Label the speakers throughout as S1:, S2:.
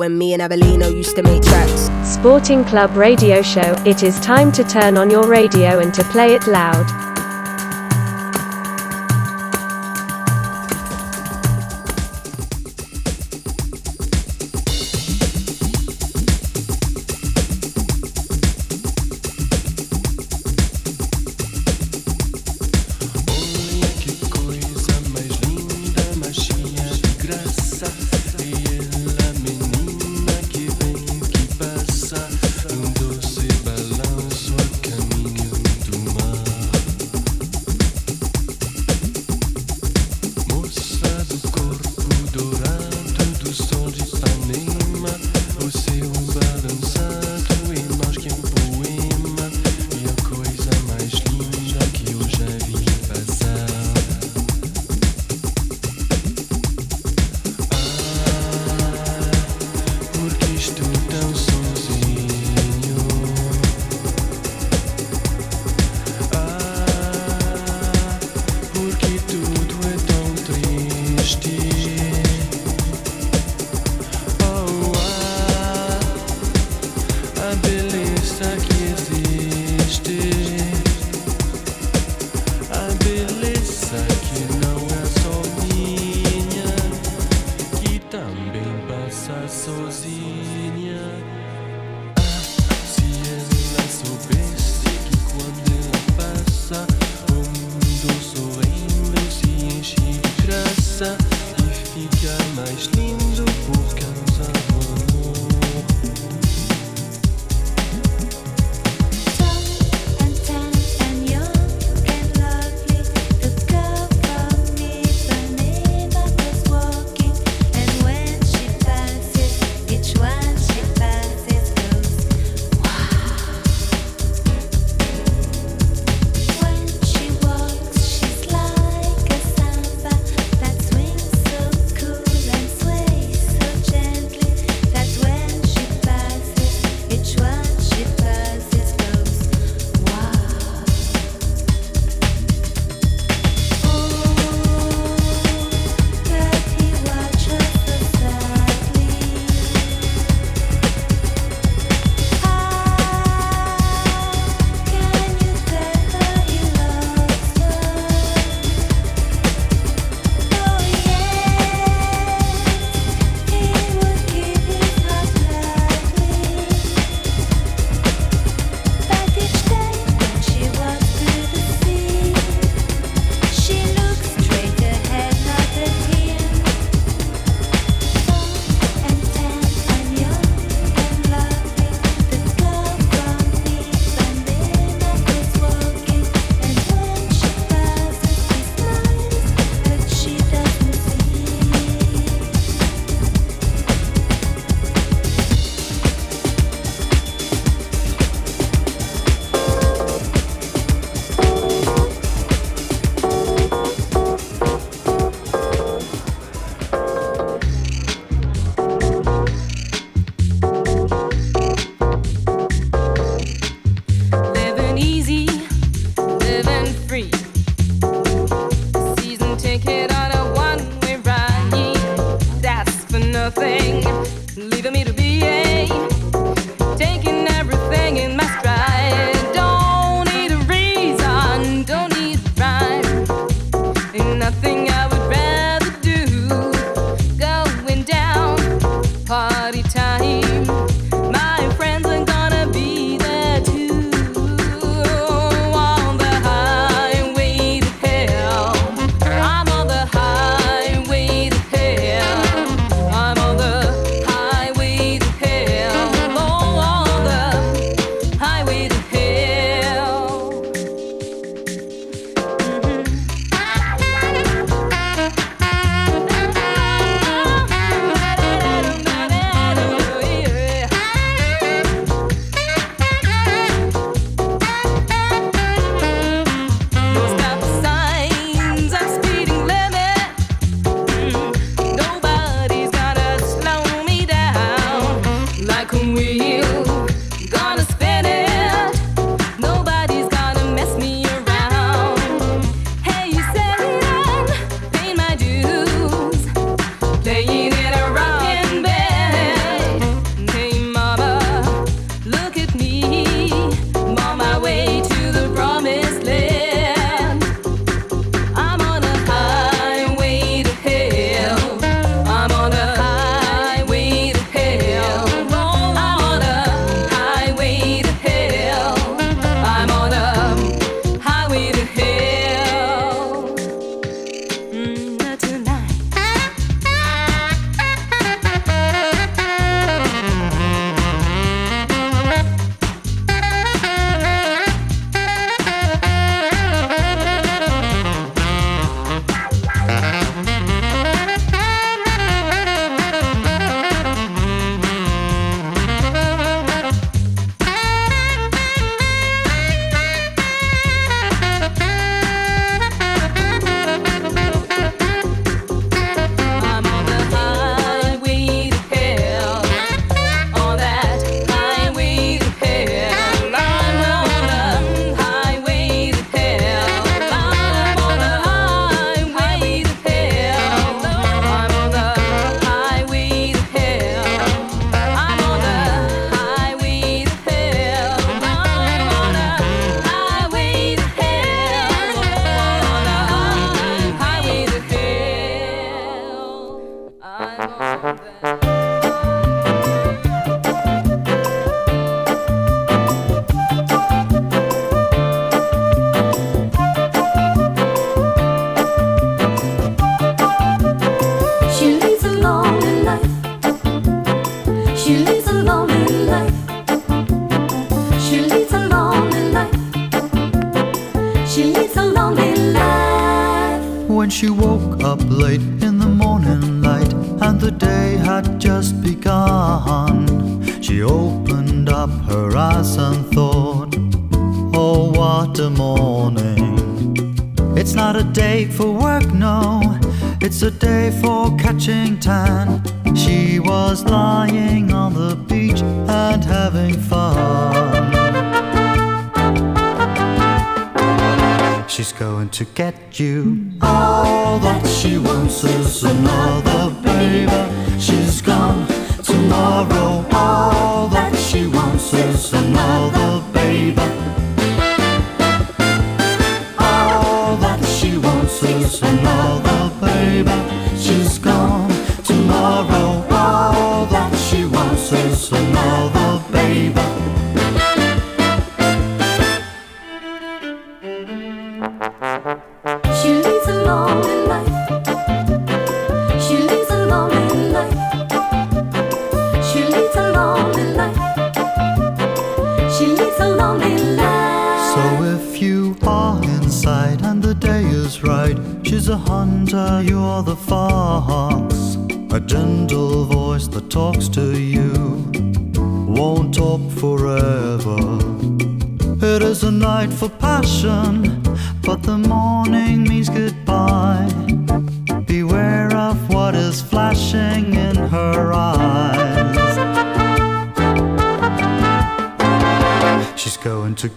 S1: When me and Abelino used to make tracks.
S2: Sporting Club radio show. It is time to turn on your radio and to play it loud.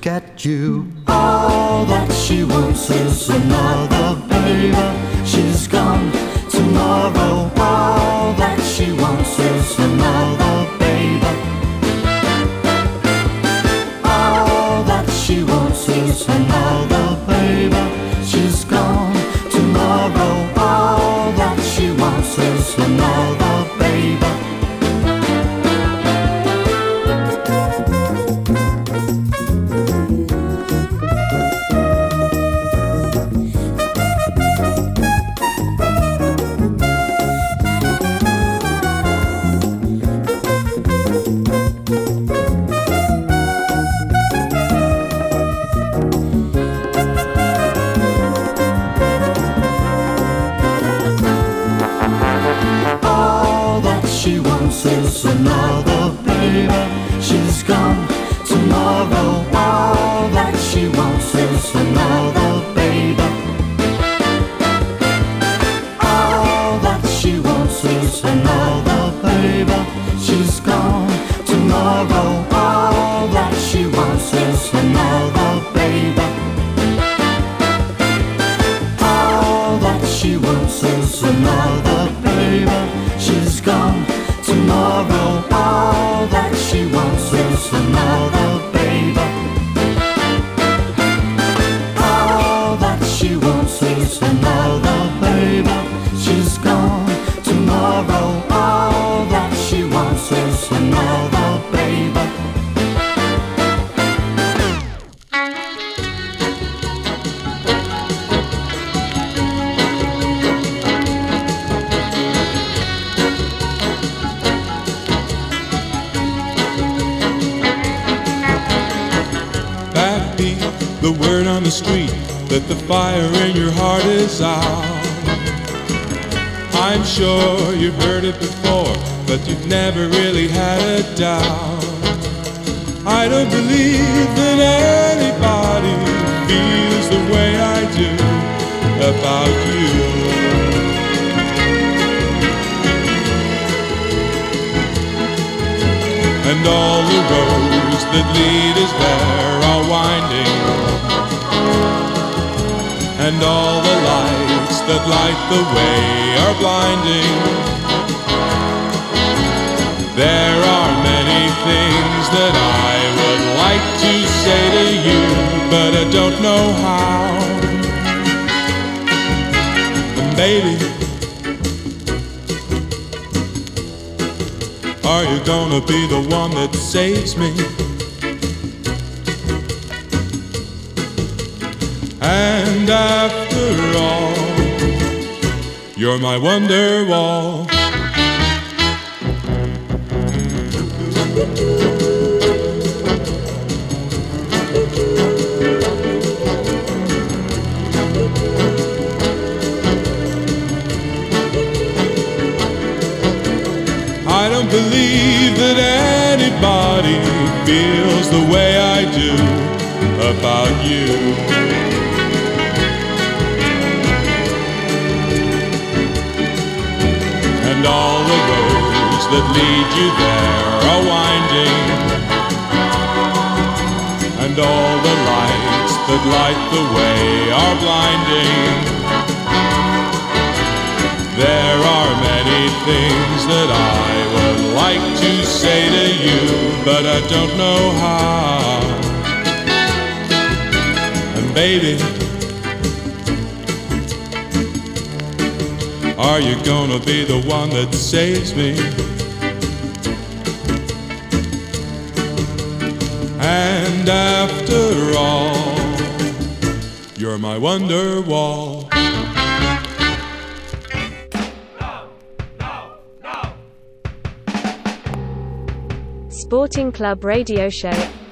S3: look at you. All that she wants is another baby. She don't know how. And baby, are you gonna be the one that saves me? And after all, you're my wonderwall. The way I do about you. And all the roads that lead you there are winding. And all the lights that light the way are blinding. There are many things that I would like to say to you, but I don't know how. And baby, are you gonna be the one that saves me? And after all, you're my wonderwall.
S2: Sporting Club Radio Show.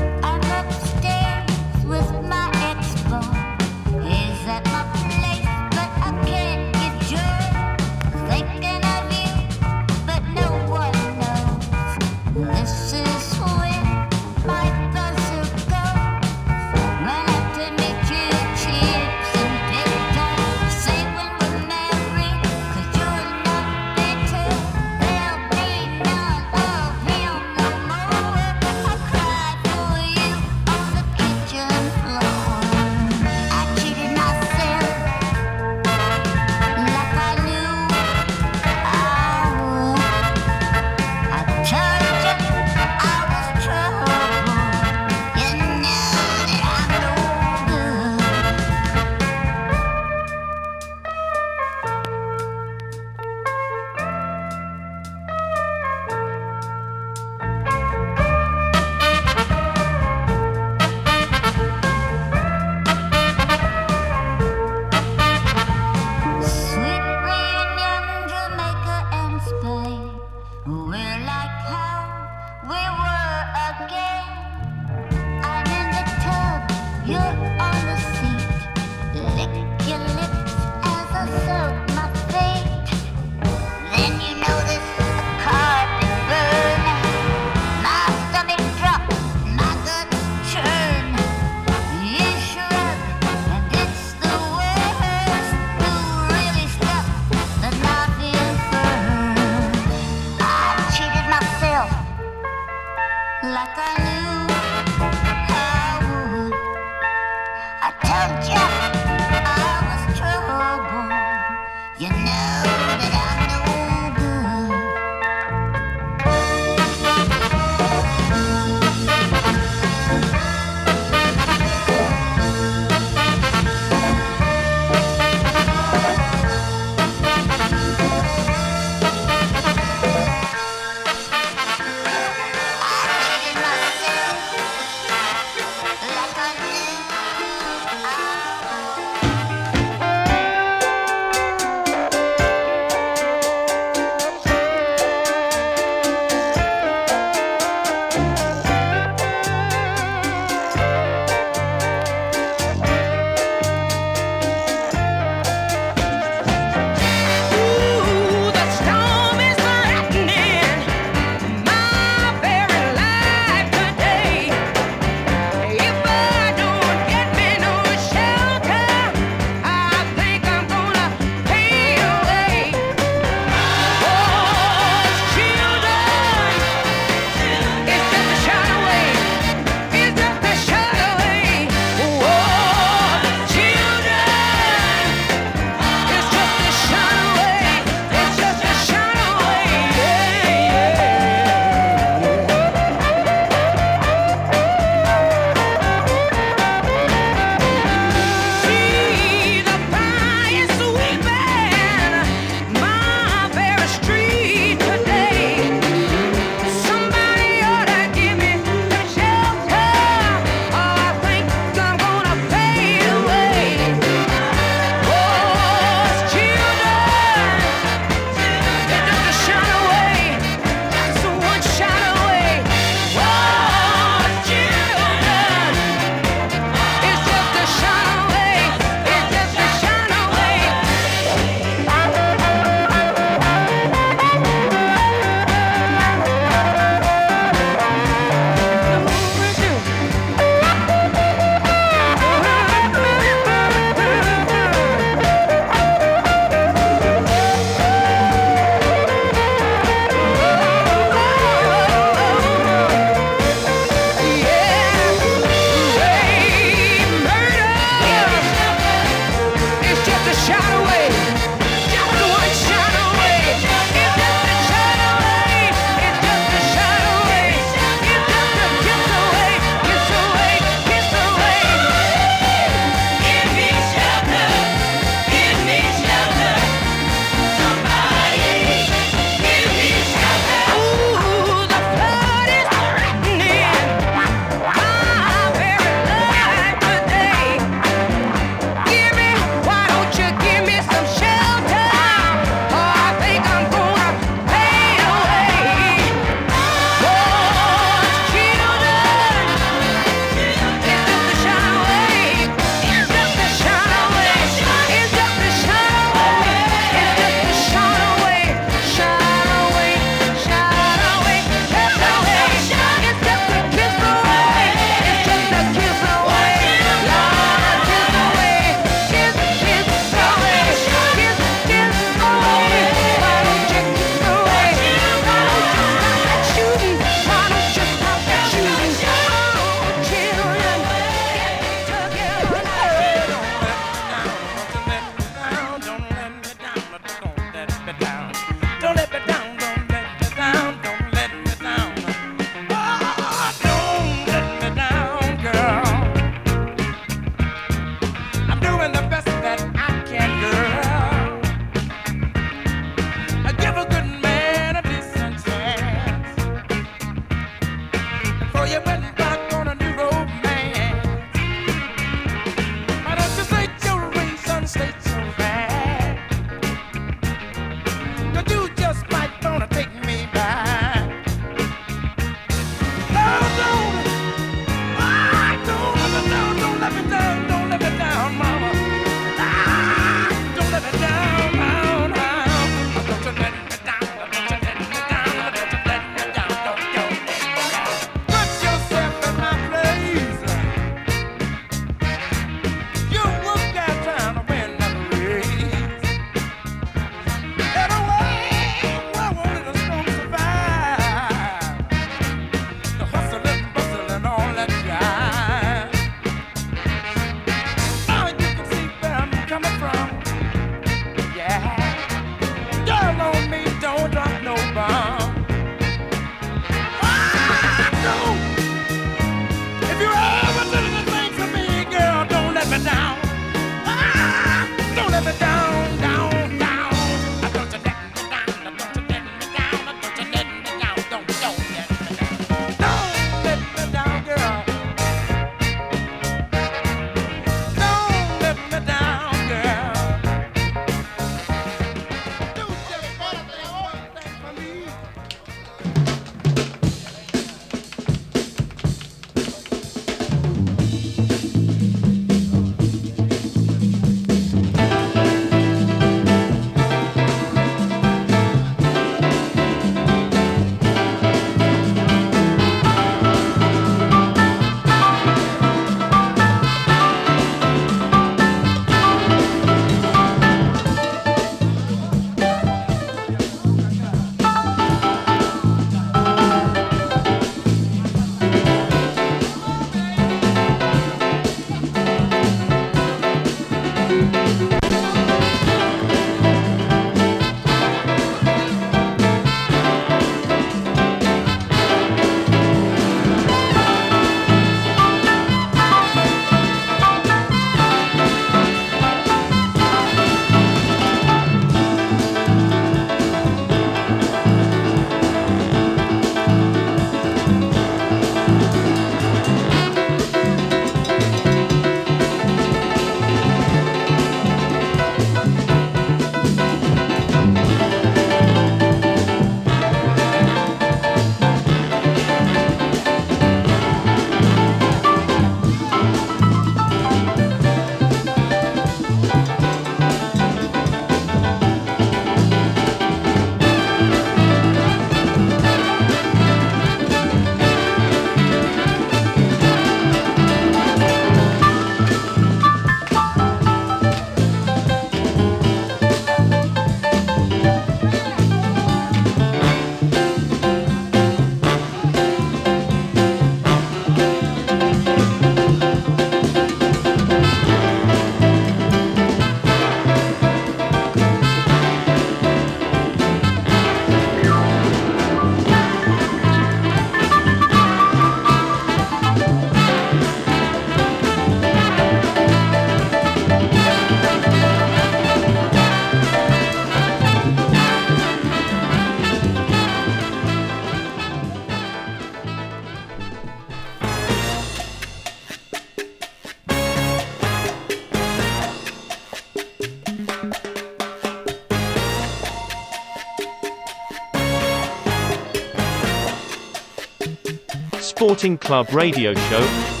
S4: Club Radio Show.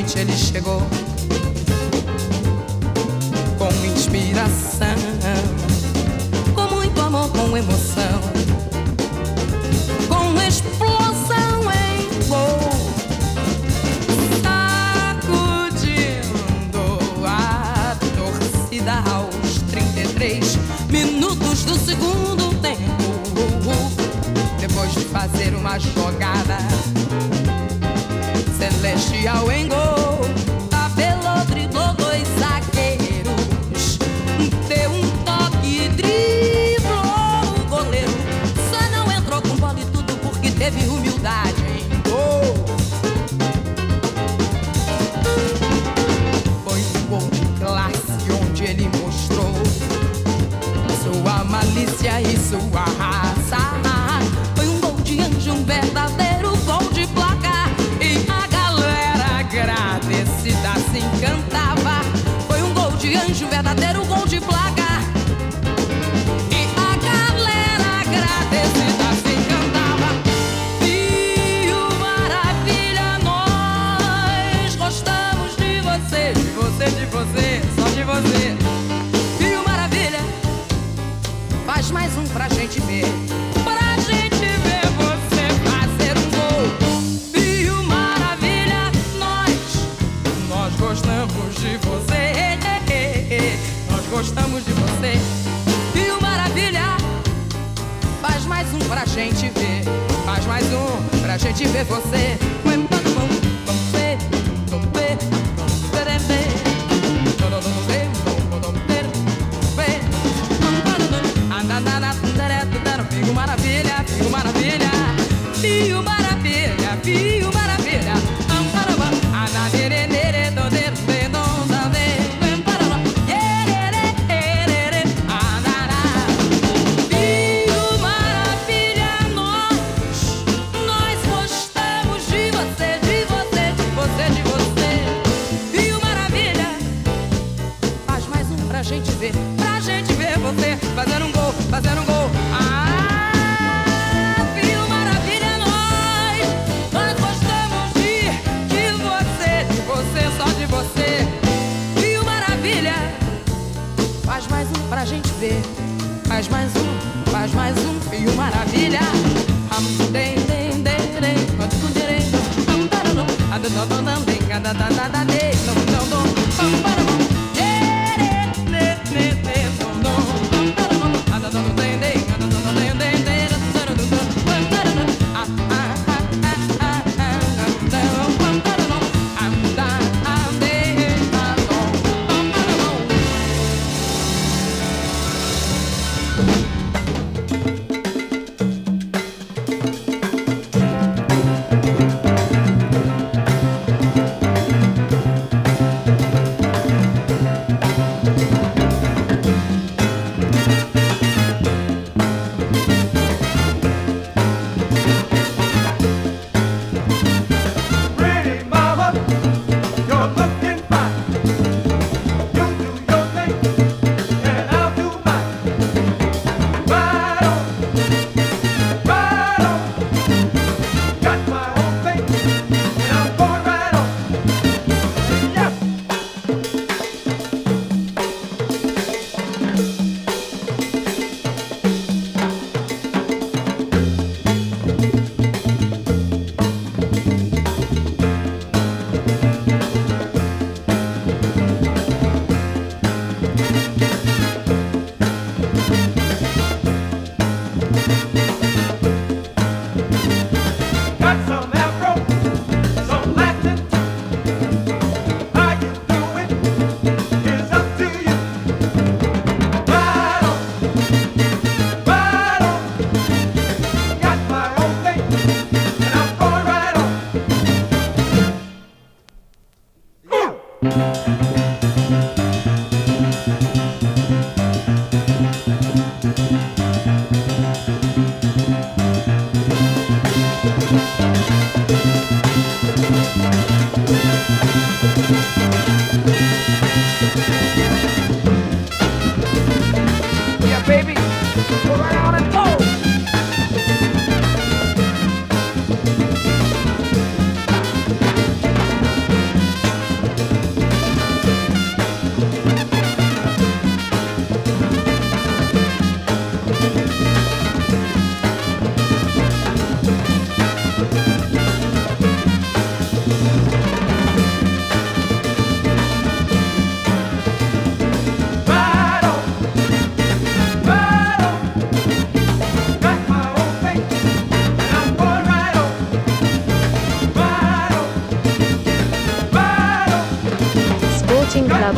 S5: Novamente ele chegou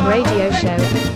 S6: Radio Show.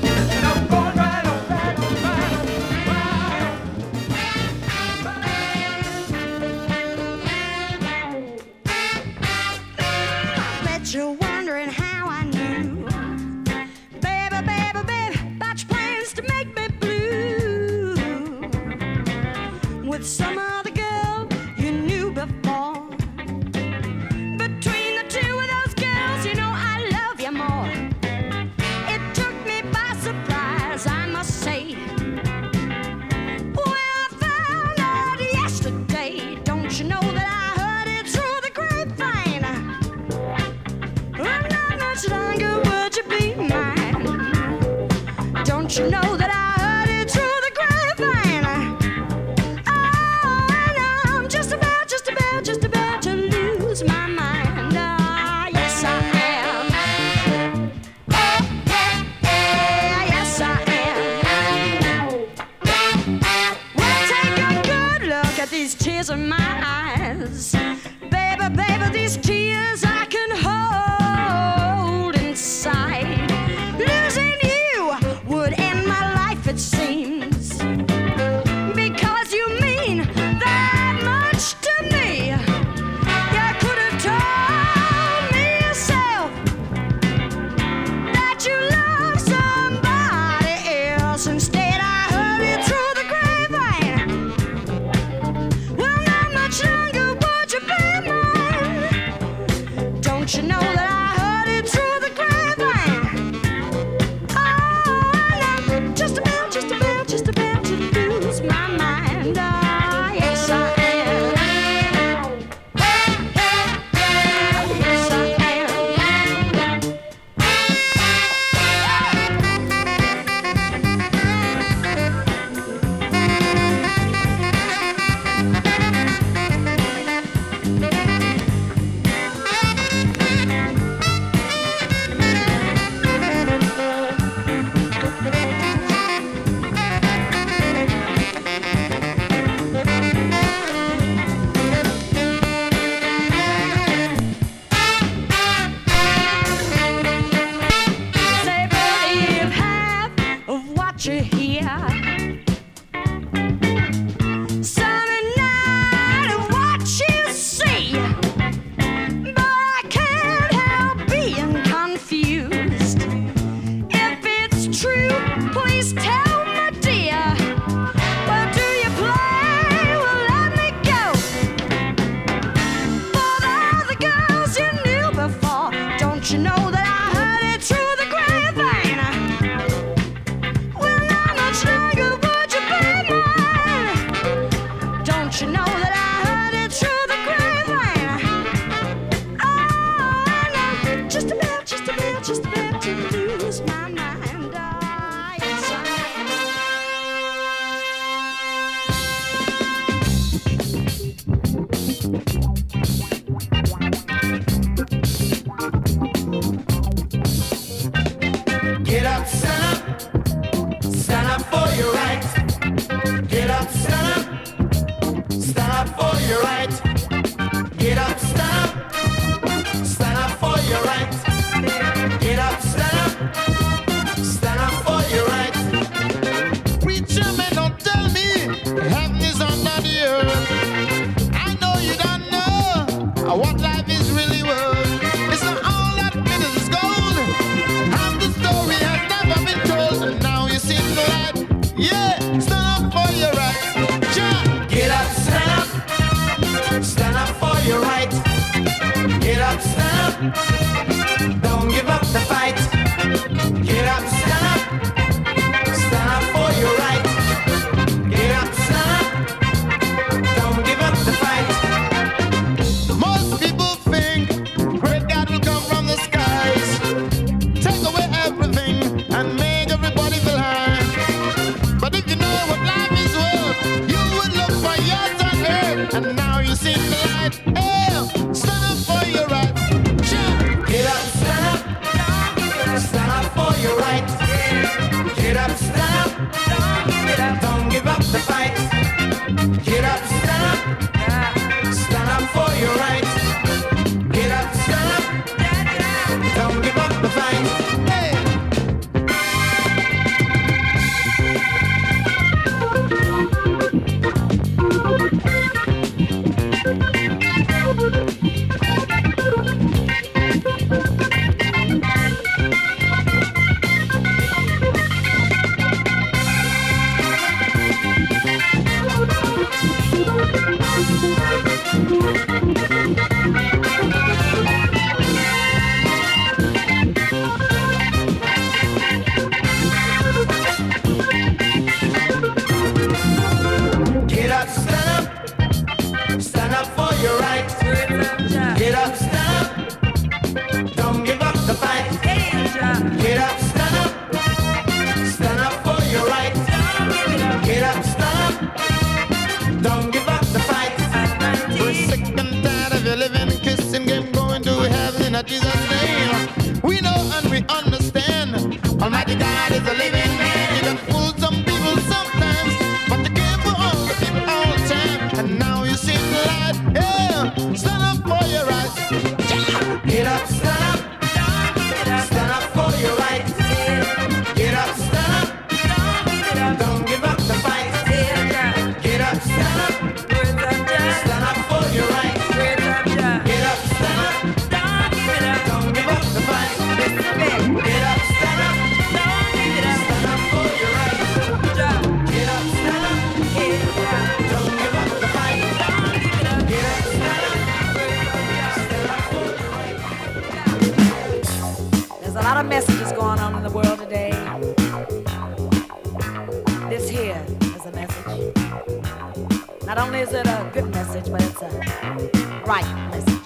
S6: Right. Listen.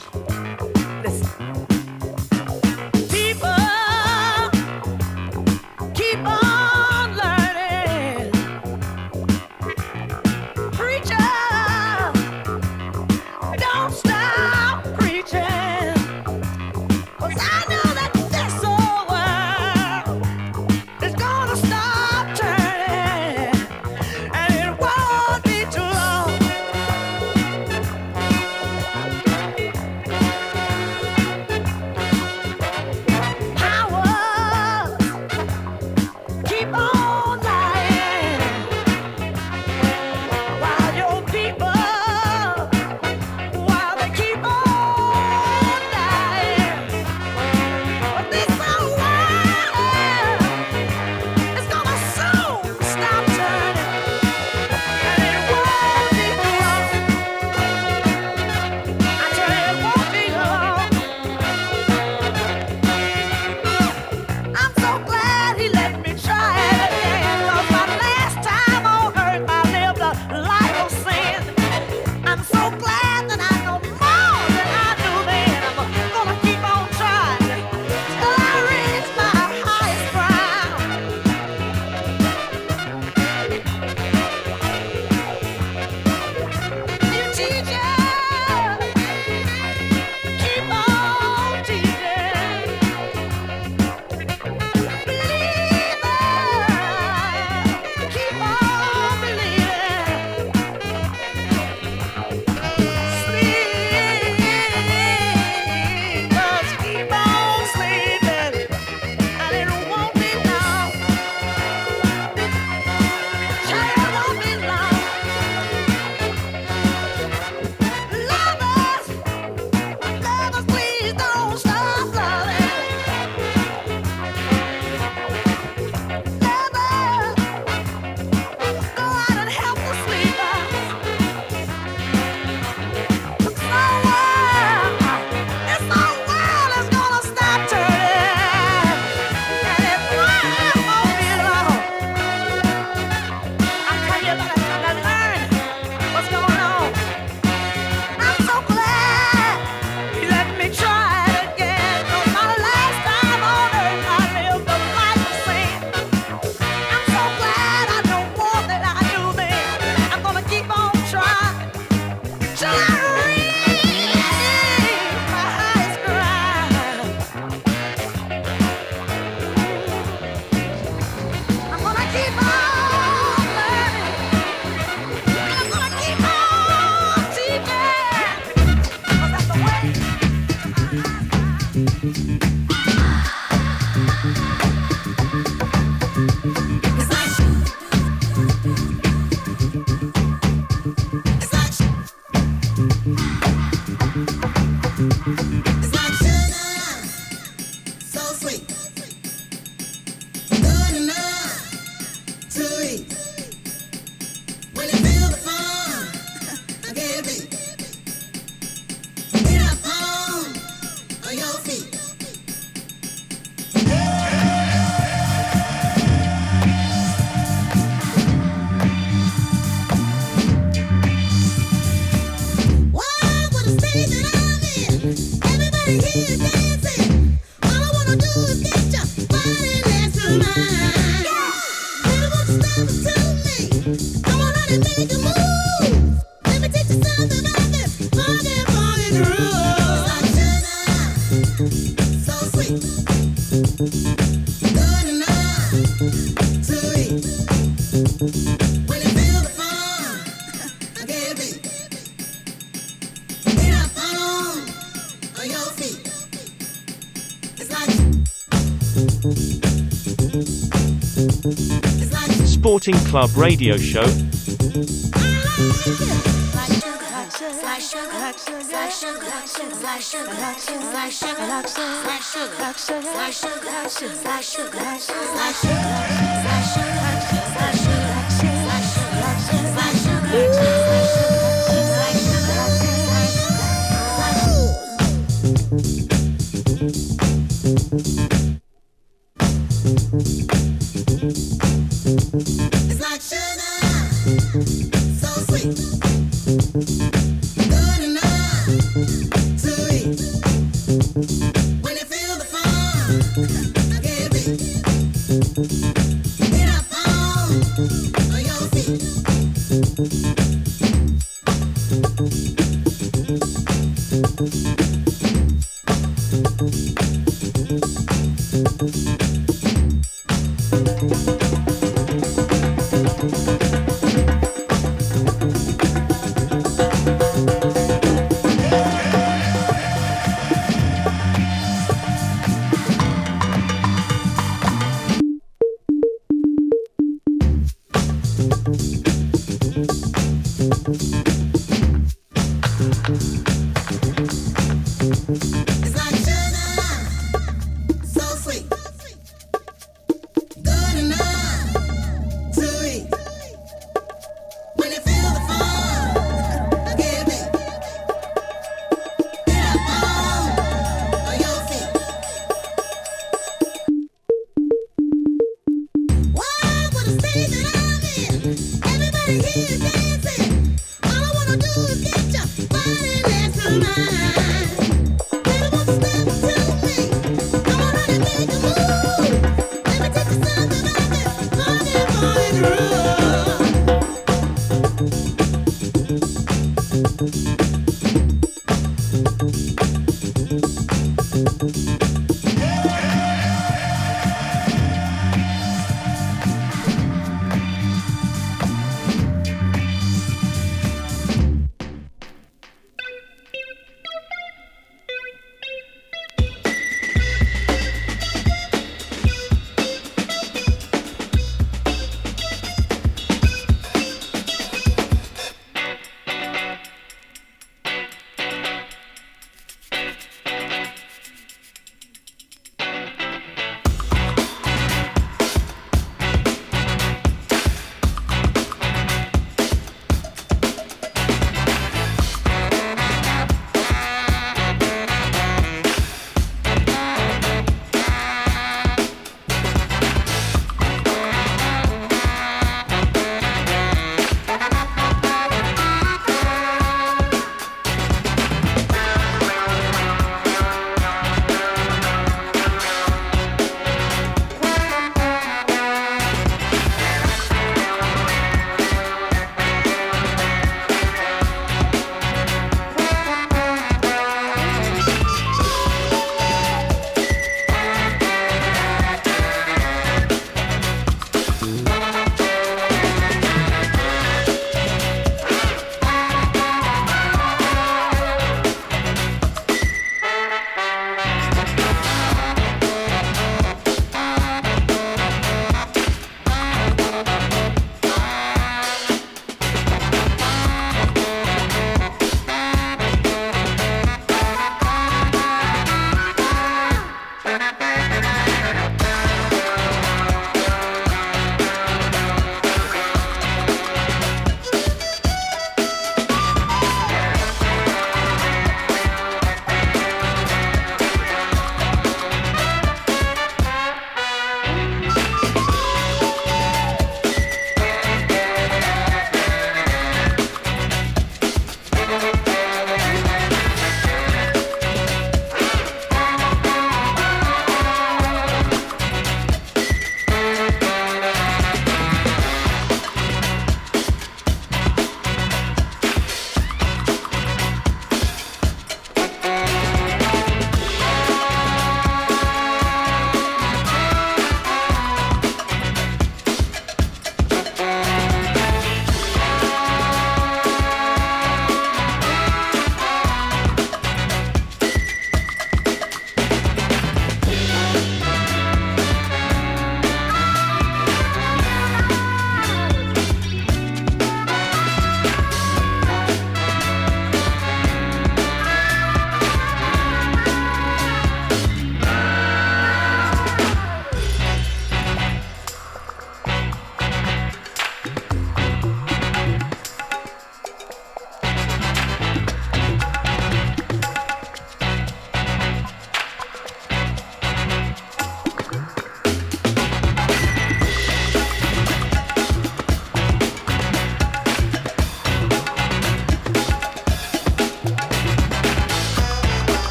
S4: Sporting Club Radio Show.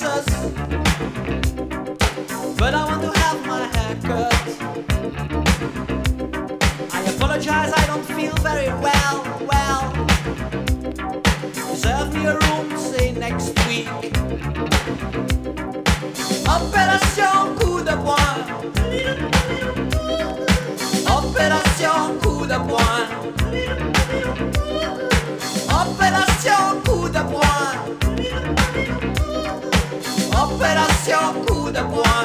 S6: answers. But I want to have my hair cut. I apologize, I don't feel very well. Well, reserve me a room, say next week. Opération coup de poing. Opération coup de poing. Oh, oh.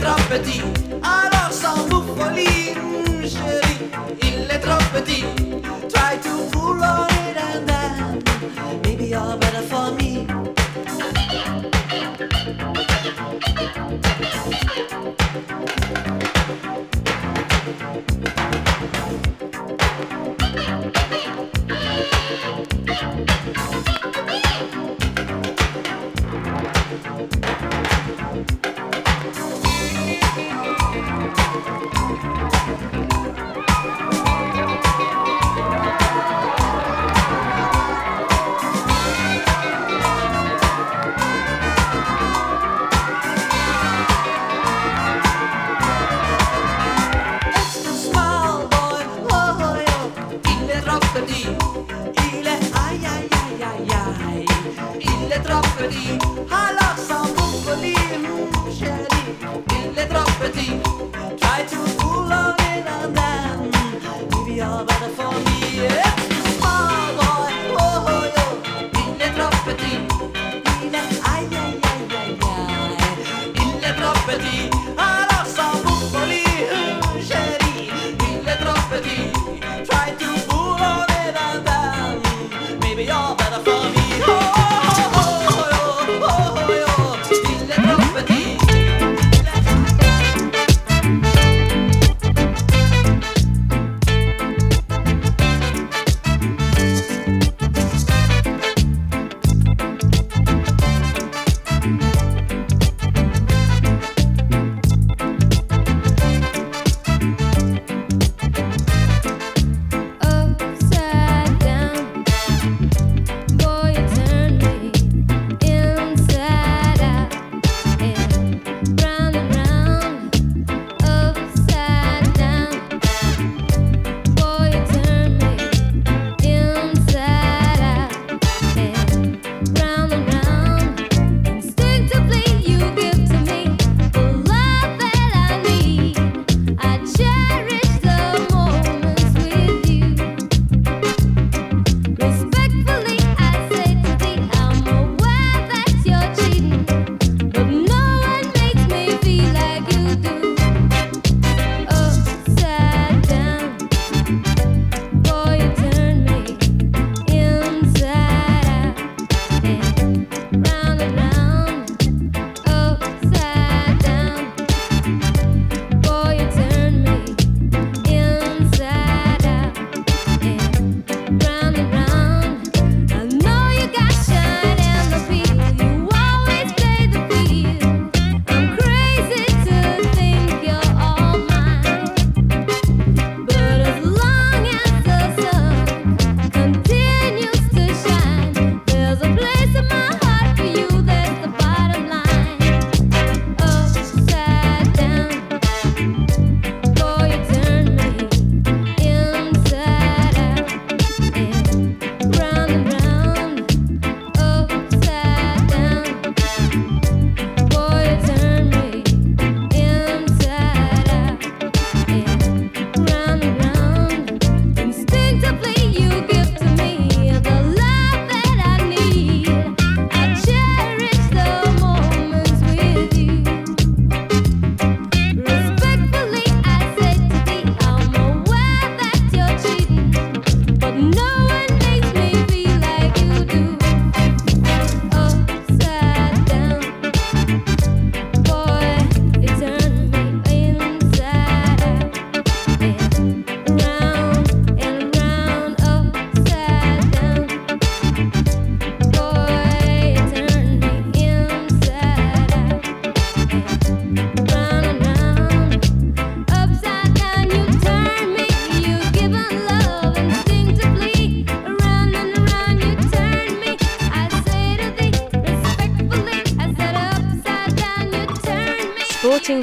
S6: troppe di, alors s'en vous folie, chérie, il est trop petit.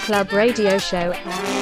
S7: Club Radio Show.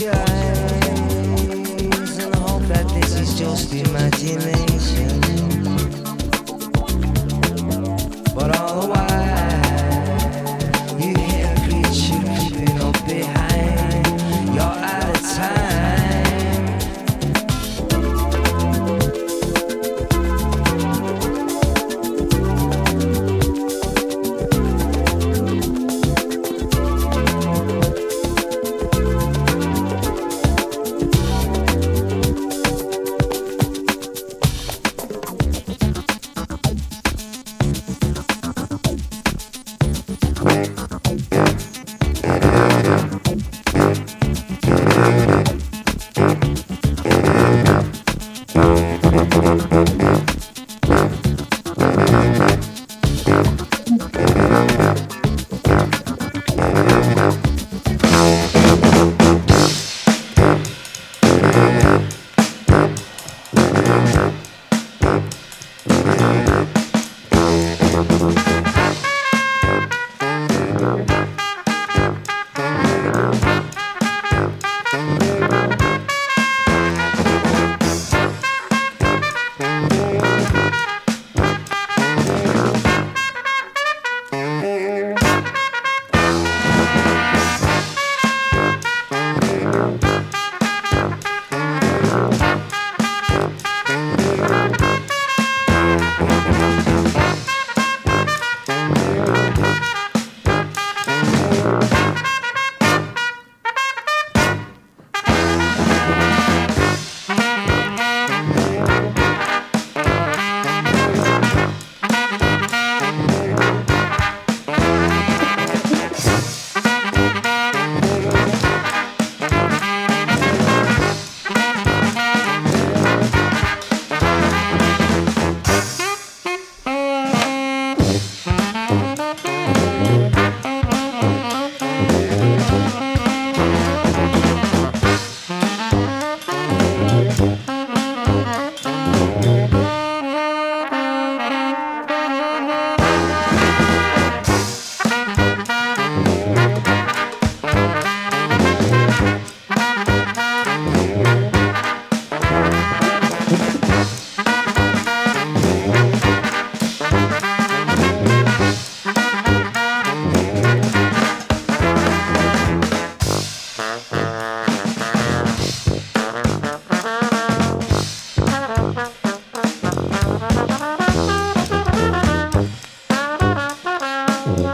S8: your eyes and hope that this is just imagination.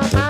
S9: Bye.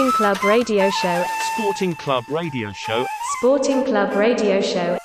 S7: Sporting Club Radio Show.
S10: Sporting Club Radio Show.
S7: Sporting Club Radio Show.